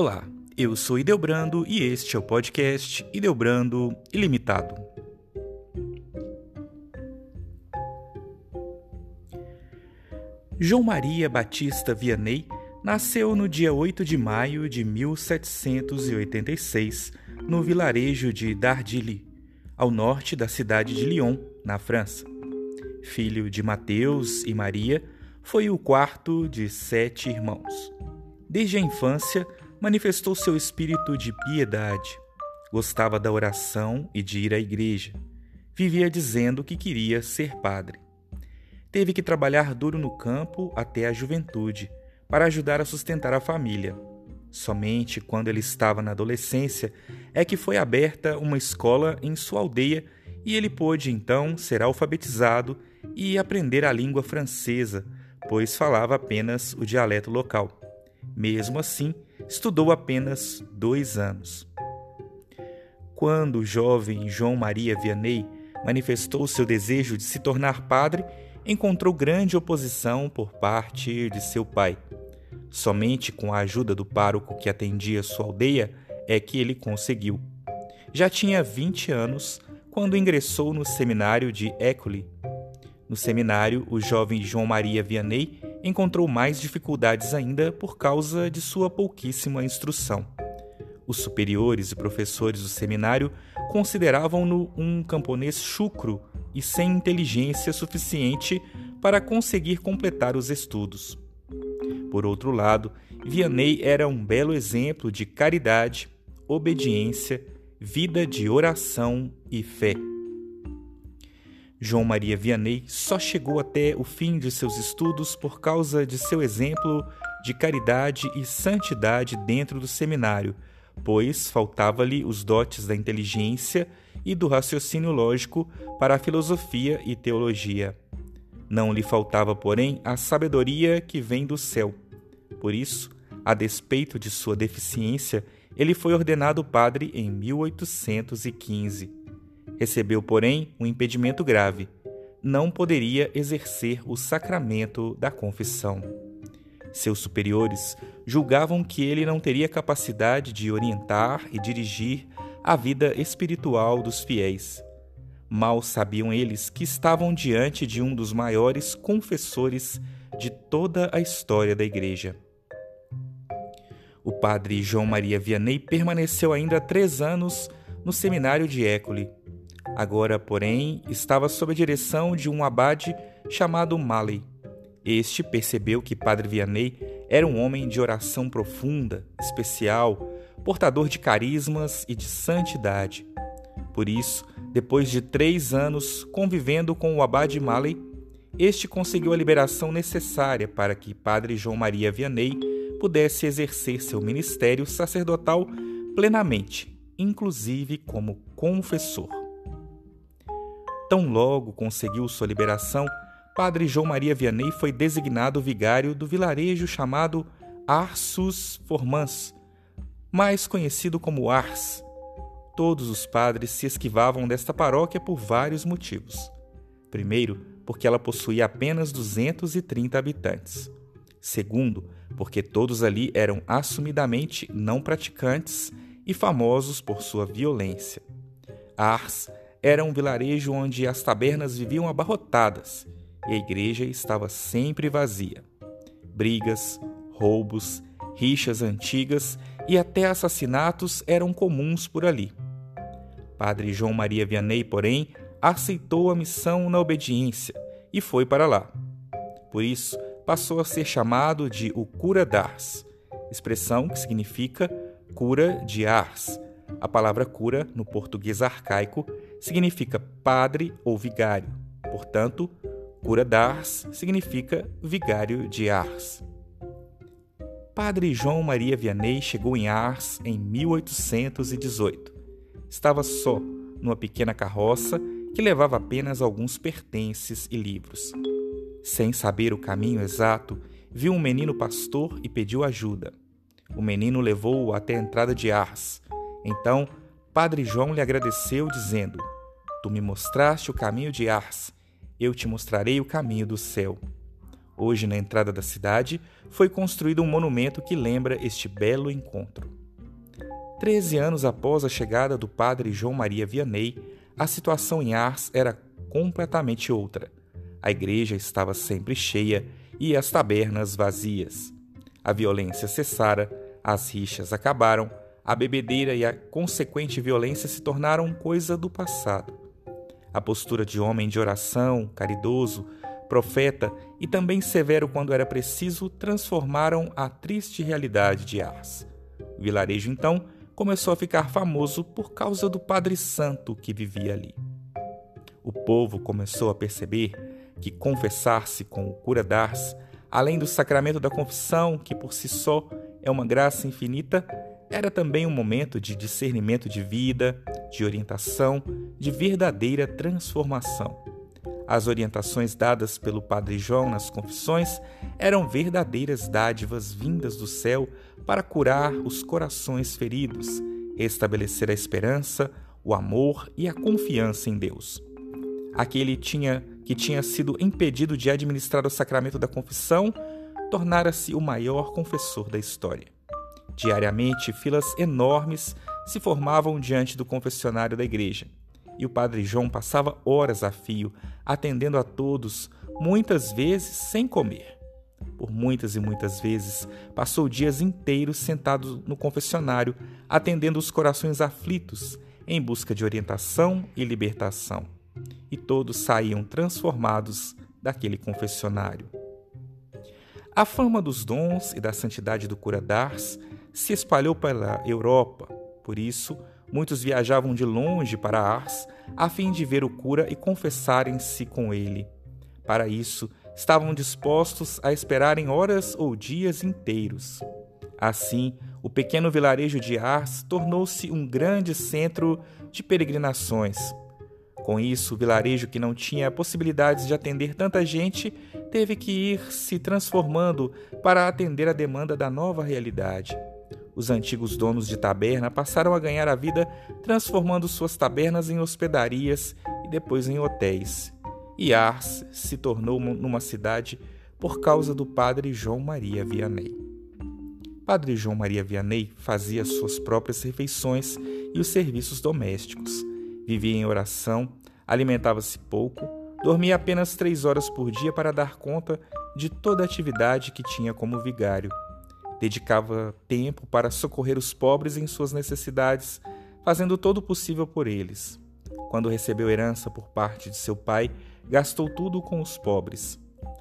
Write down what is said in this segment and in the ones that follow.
Olá, eu sou Ideobrando e este é o podcast Ideobrando Ilimitado. João Maria Batista Vianney nasceu no dia 8 de maio de 1786 no vilarejo de Dardilly, ao norte da cidade de Lyon, na França. Filho de Mateus e Maria, foi o quarto de sete irmãos. Desde a infância, manifestou seu espírito de piedade. Gostava da oração e de ir à igreja. Vivia dizendo que queria ser padre. Teve que trabalhar duro no campo até a juventude para ajudar a sustentar a família. Somente quando ele estava na adolescência é que foi aberta uma escola em sua aldeia e ele pôde então ser alfabetizado e aprender a língua francesa, pois falava apenas o dialeto local. Mesmo assim, estudou apenas dois anos. Quando o jovem João Maria Vianney manifestou seu desejo de se tornar padre, encontrou grande oposição por parte de seu pai. Somente com a ajuda do pároco que atendia sua aldeia é que ele conseguiu. Já tinha 20 anos quando ingressou no seminário de École. No seminário, o jovem João Maria Vianney encontrou mais dificuldades ainda por causa de sua pouquíssima instrução. Os superiores e professores do seminário consideravam-no um camponês chucro e sem inteligência suficiente para conseguir completar os estudos. Por outro lado, Vianney era um belo exemplo de caridade, obediência, vida de oração e fé. João Maria Vianney só chegou até o fim de seus estudos por causa de seu exemplo de caridade e santidade dentro do seminário, pois faltava-lhe os dotes da inteligência e do raciocínio lógico para a filosofia e teologia. Não lhe faltava, porém, a sabedoria que vem do céu. Por isso, a despeito de sua deficiência, ele foi ordenado padre em 1815. Recebeu, porém, um impedimento grave. Não poderia exercer o sacramento da confissão. Seus superiores julgavam que ele não teria capacidade de orientar e dirigir a vida espiritual dos fiéis. Mal sabiam eles que estavam diante de um dos maiores confessores de toda a história da Igreja. O padre João Maria Vianney permaneceu ainda três anos no seminário de École, Agora, porém, estava sob a direção de um abade chamado Maley. Este percebeu que Padre Vianney era um homem de oração profunda, especial, portador de carismas e de santidade. Por isso, depois de três anos convivendo com o abade Maley, este conseguiu a liberação necessária para que Padre João Maria Vianney pudesse exercer seu ministério sacerdotal plenamente, inclusive como confessor. Tão logo conseguiu sua liberação, Padre João Maria Vianney foi designado vigário do vilarejo chamado Arsus Formans, mais conhecido como Ars. Todos os padres se esquivavam desta paróquia por vários motivos. Primeiro, porque ela possuía apenas 230 habitantes. Segundo, porque todos ali eram assumidamente não praticantes e famosos por sua violência. Ars era um vilarejo onde as tabernas viviam abarrotadas e a igreja estava sempre vazia. Brigas, roubos, rixas antigas e até assassinatos eram comuns por ali. Padre João Maria Vianney, porém, aceitou a missão na obediência e foi para lá. Por isso, passou a ser chamado de o cura d'Ars, expressão que significa cura de Ars. A palavra cura, no português arcaico, significa padre ou vigário. Portanto, cura d'Ars significa vigário de Ars. Padre João Maria Vianney chegou em Ars em 1818. Estava só, numa pequena carroça que levava apenas alguns pertences e livros. Sem saber o caminho exato, viu um menino pastor e pediu ajuda. O menino levou-o até a entrada de Ars. Então, Padre João lhe agradeceu, dizendo: Tu me mostraste o caminho de Ars, eu te mostrarei o caminho do céu. Hoje, na entrada da cidade, foi construído um monumento que lembra este belo encontro. Treze anos após a chegada do padre João Maria Vianney, a situação em Ars era completamente outra. A igreja estava sempre cheia e as tabernas vazias. A violência cessara, as rixas acabaram, a bebedeira e a consequente violência se tornaram coisa do passado. A postura de homem de oração, caridoso, profeta e também severo quando era preciso transformaram a triste realidade de Ars. O vilarejo, então, começou a ficar famoso por causa do Padre Santo que vivia ali. O povo começou a perceber que confessar-se com o cura d'Ars, além do sacramento da confissão, que por si só é uma graça infinita, era também um momento de discernimento de vida, de orientação, de verdadeira transformação. As orientações dadas pelo Padre João nas confissões eram verdadeiras dádivas vindas do céu para curar os corações feridos, estabelecer a esperança, o amor e a confiança em Deus. Aquele tinha, que tinha sido impedido de administrar o sacramento da confissão tornara-se o maior confessor da história. Diariamente, filas enormes se formavam diante do confessionário da igreja e o padre João passava horas a fio, atendendo a todos, muitas vezes sem comer. Por muitas e muitas vezes, passou dias inteiros sentado no confessionário, atendendo os corações aflitos, em busca de orientação e libertação. E todos saíam transformados daquele confessionário. A fama dos dons e da santidade do cura d'Ars se espalhou pela Europa, por isso, Muitos viajavam de longe para Ars a fim de ver o cura e confessarem-se com ele. Para isso, estavam dispostos a esperarem horas ou dias inteiros. Assim, o pequeno vilarejo de Ars tornou-se um grande centro de peregrinações. Com isso, o vilarejo que não tinha possibilidades de atender tanta gente teve que ir se transformando para atender a demanda da nova realidade. Os antigos donos de taberna passaram a ganhar a vida transformando suas tabernas em hospedarias e depois em hotéis. E Ars se tornou numa cidade por causa do padre João Maria Vianney. Padre João Maria Vianney fazia suas próprias refeições e os serviços domésticos. Vivia em oração, alimentava-se pouco, dormia apenas três horas por dia para dar conta de toda a atividade que tinha como vigário Dedicava tempo para socorrer os pobres em suas necessidades, fazendo todo o possível por eles. Quando recebeu herança por parte de seu pai, gastou tudo com os pobres.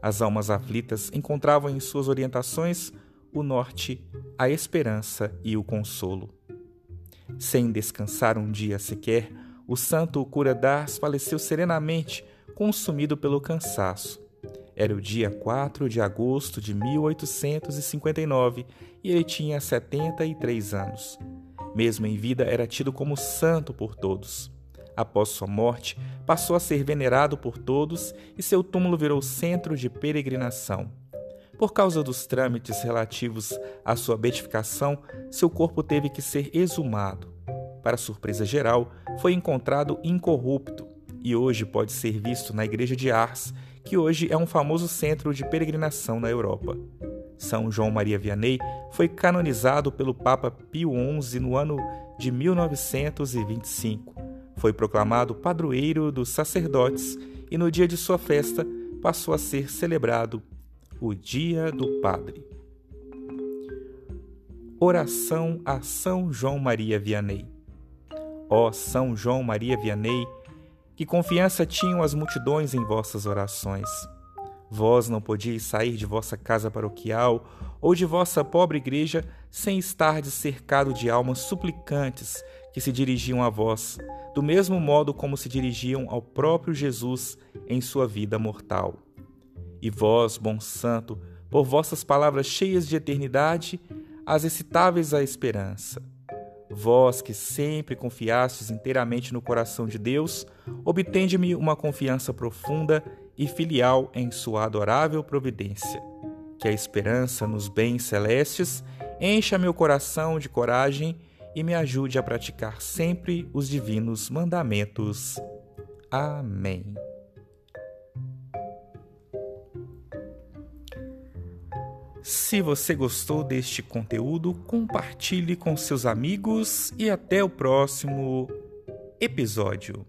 As almas aflitas encontravam em suas orientações o norte, a esperança e o consolo. Sem descansar um dia sequer, o santo cura d'Ars faleceu serenamente, consumido pelo cansaço. Era o dia 4 de agosto de 1859 e ele tinha 73 anos. Mesmo em vida, era tido como santo por todos. Após sua morte, passou a ser venerado por todos e seu túmulo virou centro de peregrinação. Por causa dos trâmites relativos à sua beatificação, seu corpo teve que ser exumado. Para surpresa geral, foi encontrado incorrupto e hoje pode ser visto na igreja de Ars que hoje é um famoso centro de peregrinação na Europa. São João Maria Vianney foi canonizado pelo Papa Pio XI no ano de 1925. Foi proclamado padroeiro dos sacerdotes e no dia de sua festa passou a ser celebrado o Dia do Padre. Oração a São João Maria Vianney. Ó São João Maria Vianney, que confiança tinham as multidões em vossas orações. Vós não podíeis sair de vossa casa paroquial ou de vossa pobre igreja sem estar cercado de almas suplicantes que se dirigiam a vós, do mesmo modo como se dirigiam ao próprio Jesus em sua vida mortal. E vós, bom santo, por vossas palavras cheias de eternidade, as excitáveis à esperança Vós que sempre confiastes inteiramente no coração de Deus, obtende-me uma confiança profunda e filial em Sua adorável providência. Que a esperança nos bens celestes encha meu coração de coragem e me ajude a praticar sempre os divinos mandamentos. Amém. Se você gostou deste conteúdo, compartilhe com seus amigos e até o próximo episódio.